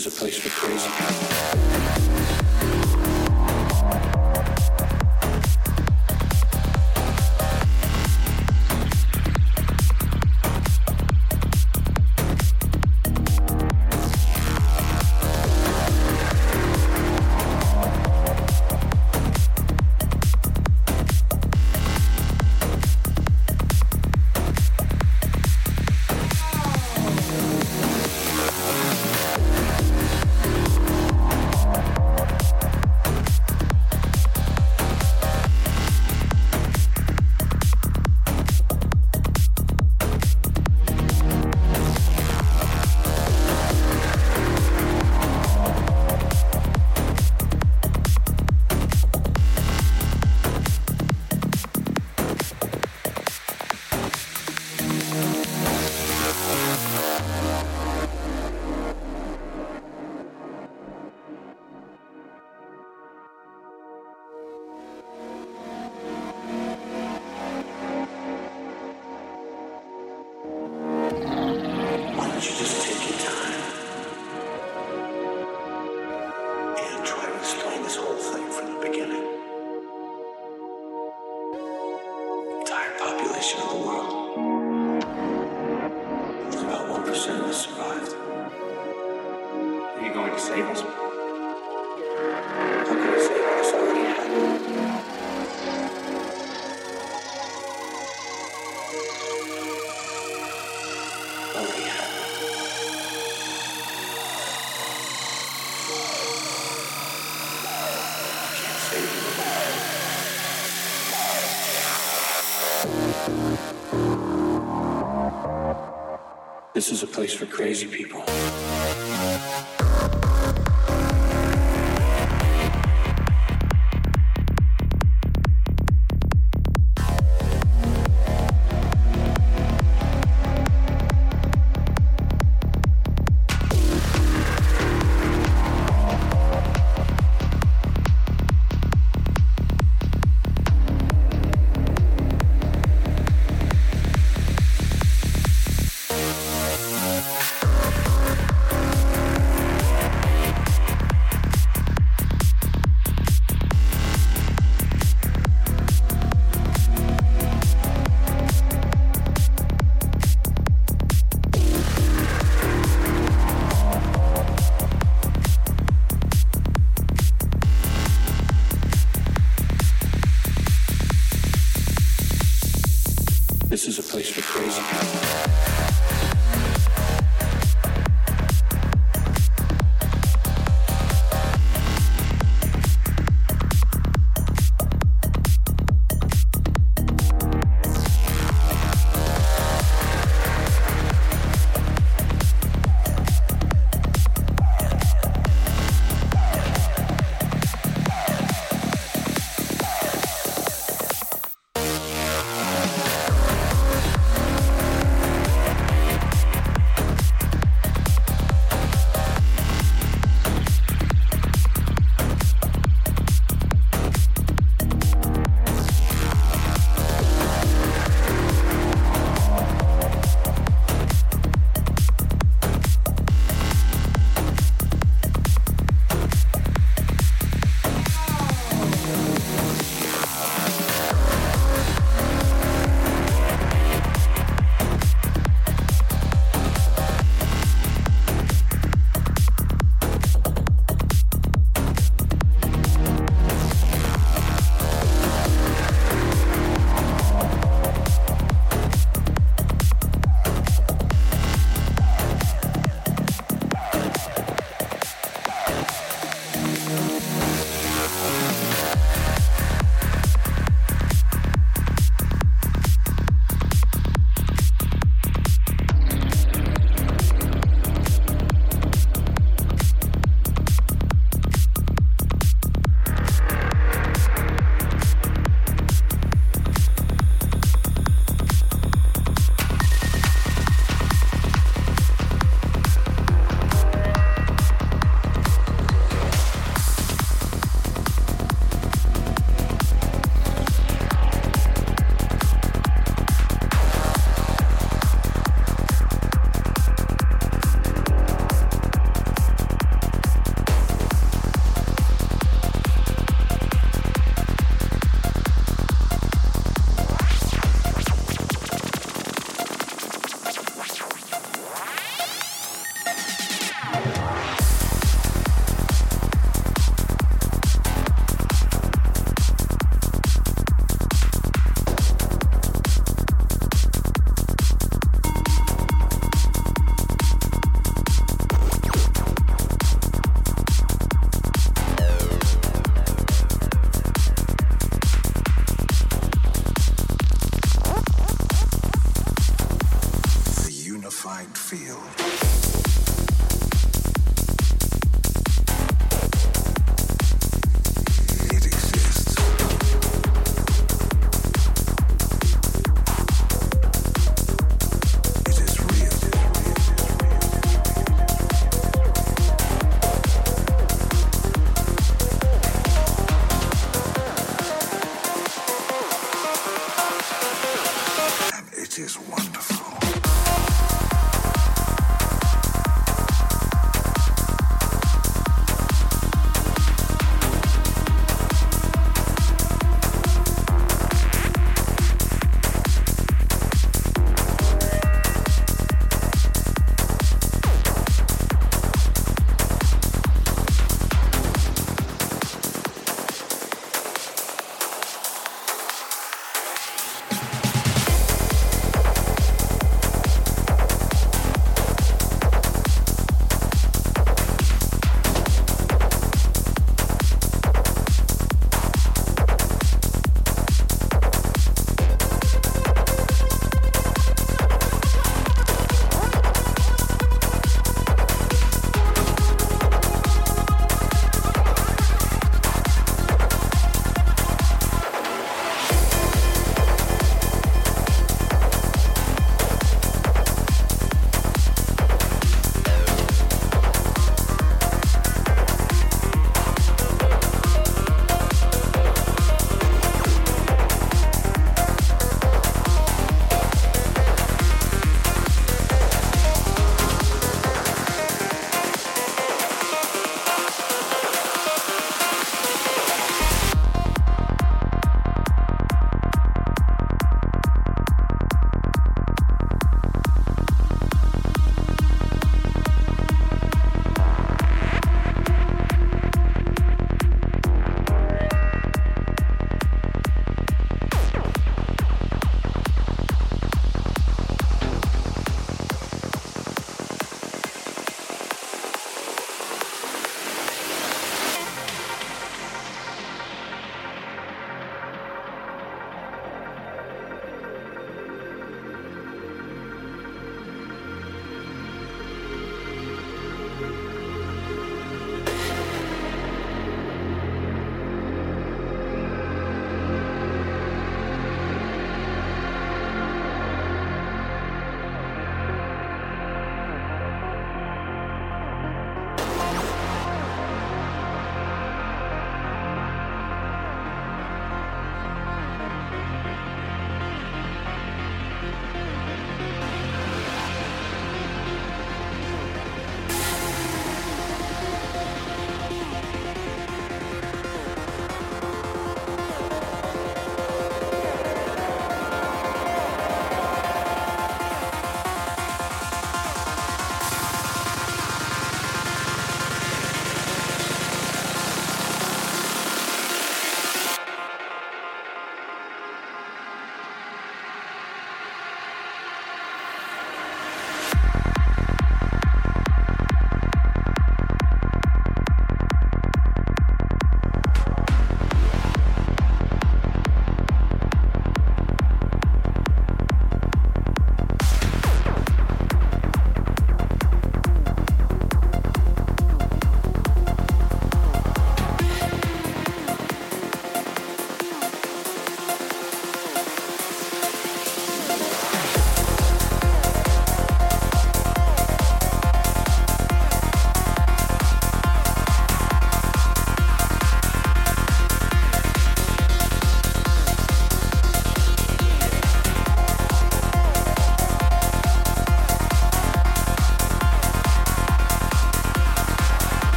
Is a place for crazy people.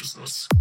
Thank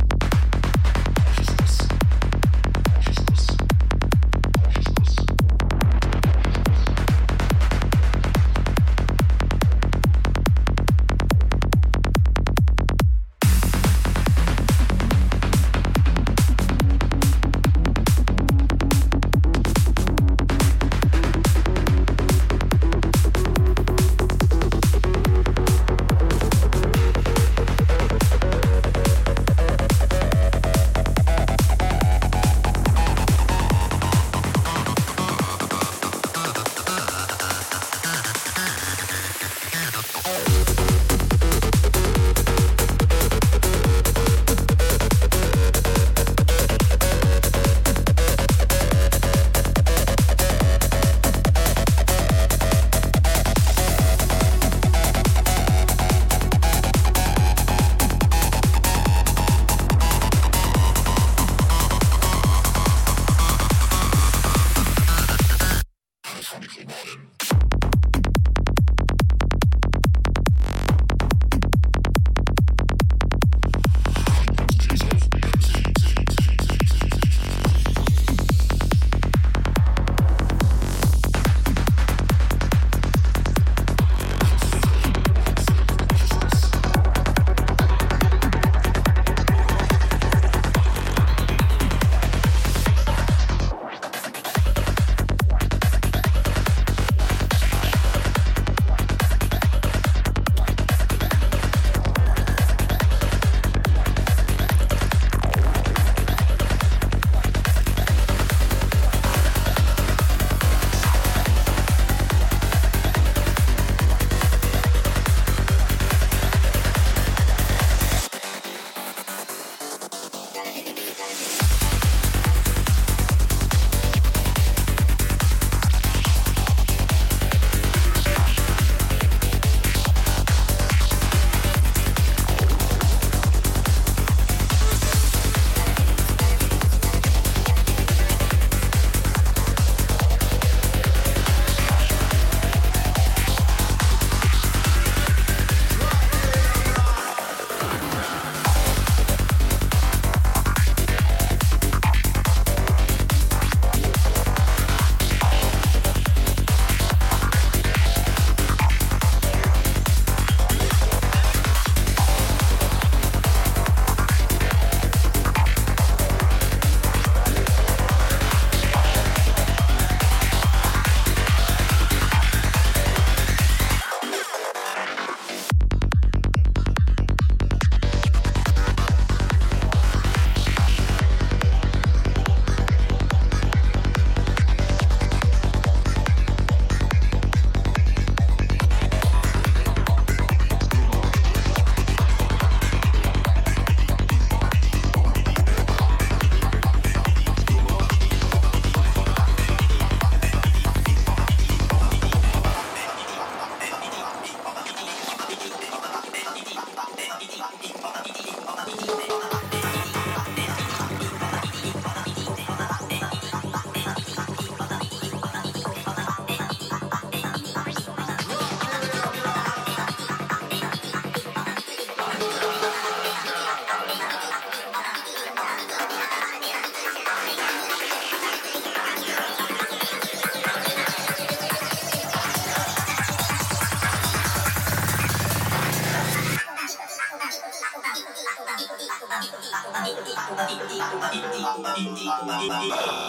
you.